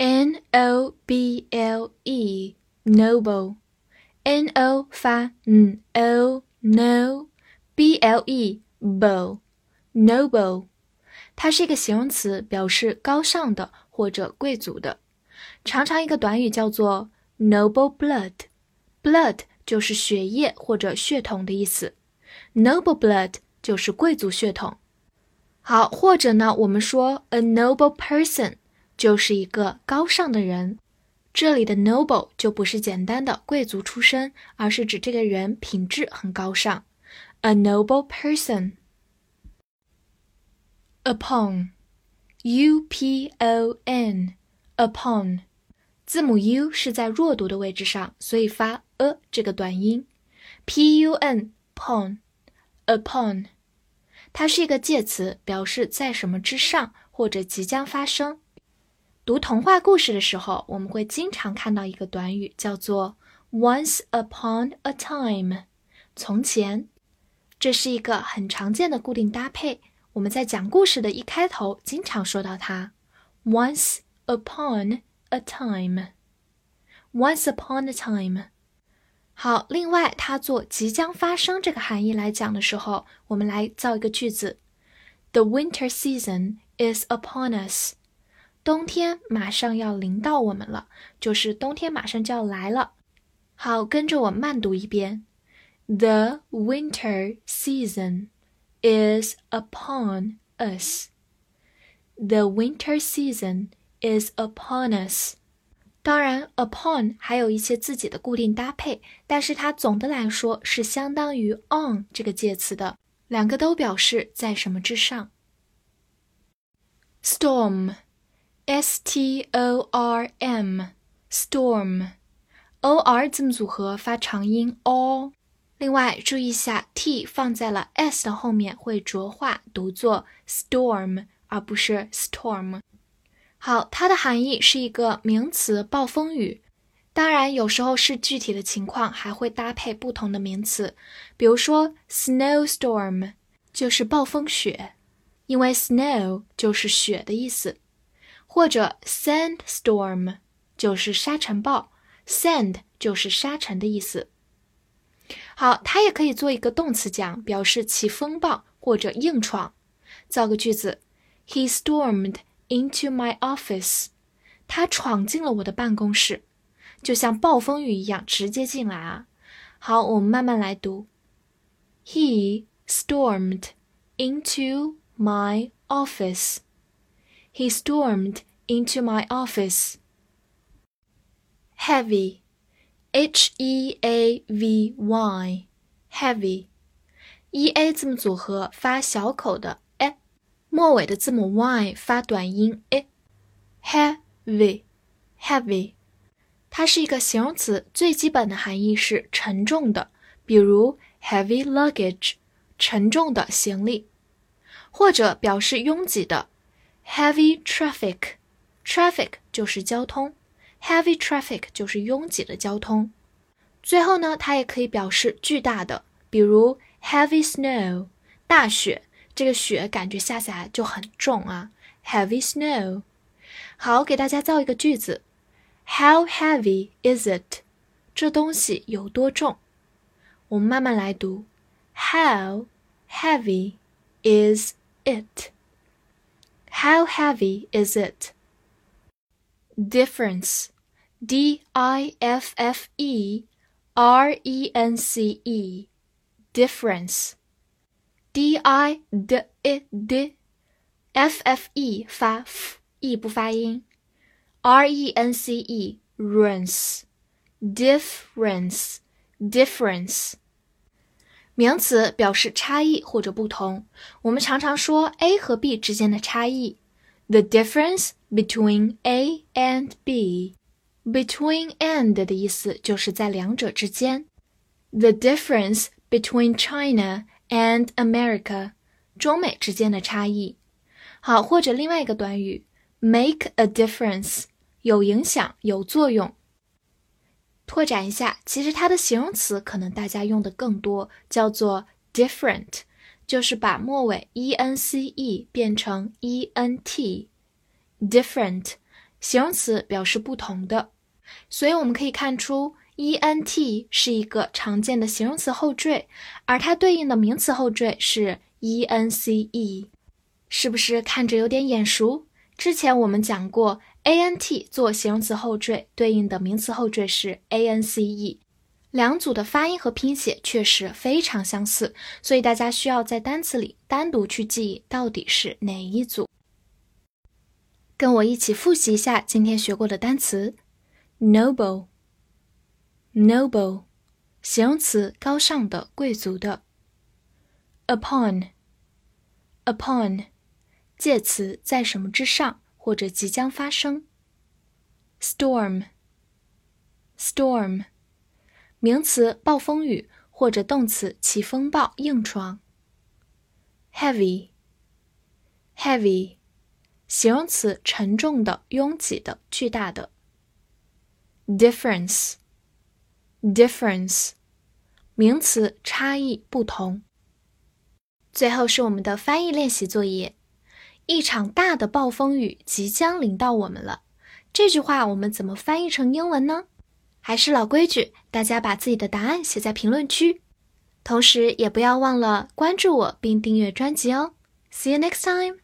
N O B L E noble, N O 发嗯 O no B L E bo noble，它是一个形容词，表示高尚的或者贵族的。常常一个短语叫做 noble blood，blood 就是血液或者血统的意思，noble blood 就是贵族血统。好，或者呢，我们说 a noble person。 就是一个高尚的人，这里的 noble 就不是简单的贵族出身，而是指这个人品质很高尚。A noble person. Upon，U P O N，upon，字母 U 是在弱读的位置上，所以发 a 这个短音。P U N，upon，upon，它是一个介词，表示在什么之上或者即将发生。读童话故事的时候，我们会经常看到一个短语，叫做 “once upon a time”，从前。这是一个很常见的固定搭配。我们在讲故事的一开头经常说到它：“once upon a time”。once upon a time。好，另外它做即将发生这个含义来讲的时候，我们来造一个句子：“The winter season is upon us.” 冬天马上要临到我们了，就是冬天马上就要来了。好，跟着我慢读一遍：The winter season is upon us. The winter season is upon us. 当然，upon 还有一些自己的固定搭配，但是它总的来说是相当于 on 这个介词的，两个都表示在什么之上。Storm。S T O R M，storm，O R 字母组合发长音 o。另外注意一下，T 放在了 S 的后面会浊化，读作 storm 而不是 storm。好，它的含义是一个名词，暴风雨。当然，有时候是具体的情况还会搭配不同的名词，比如说 snowstorm 就是暴风雪，因为 snow 就是雪的意思。或者 sandstorm 就是沙尘暴，sand 就是沙尘的意思。好，它也可以做一个动词讲，表示起风暴或者硬闯。造个句子：He stormed into my office。他闯进了我的办公室，就像暴风雨一样直接进来啊。好，我们慢慢来读：He stormed into my office。He stormed into my office. Heavy, H E A V Y, heavy, E A 字母组合发小口的 e，末尾的字母 y 发短音 e。Heavy, heavy，它是一个形容词，最基本的含义是沉重的，比如 heavy luggage，沉重的行李，或者表示拥挤的。 Heavy traffic，traffic 就是交通，heavy traffic 就是拥挤的交通。最后呢，它也可以表示巨大的，比如 heavy snow，大雪，这个雪感觉下下来就很重啊。Heavy snow。好，给大家造一个句子：How heavy is it？这东西有多重？我们慢慢来读：How heavy is it？it？How heavy is it? Difference, D I F F E R E N C E, difference. D I D I D, F F E 发 f e 不发音，R E N C E, difference, difference, difference. 名词表示差异或者不同。我们常常说 A 和 B 之间的差异，the difference between A and B。Between and 的意思就是在两者之间。The difference between China and America，中美之间的差异。好，或者另外一个短语，make a difference，有影响，有作用。拓展一下，其实它的形容词可能大家用的更多，叫做 different，就是把末尾 e n c e 变成 e n t，different。形容词表示不同的，所以我们可以看出，e n t 是一个常见的形容词后缀，而它对应的名词后缀是 e n c e，是不是看着有点眼熟？之前我们讲过，a n t 做形容词后缀，对应的名词后缀是 a n c e，两组的发音和拼写确实非常相似，所以大家需要在单词里单独去记忆到底是哪一组。跟我一起复习一下今天学过的单词：noble，noble，形容词，高尚的、贵族的。；upon，upon，介词，在什么之上或者即将发生；storm，storm，名词，暴风雨或者动词，起风暴、硬闯；heavy，heavy。形容词，沉重的、拥挤的、巨大的。difference，difference，名词，差异、不同。最后是我们的翻译练习作业。一场大的暴风雨即将临到我们了。这句话我们怎么翻译成英文呢？还是老规矩，大家把自己的答案写在评论区，同时也不要忘了关注我并订阅专辑哦。See you next time.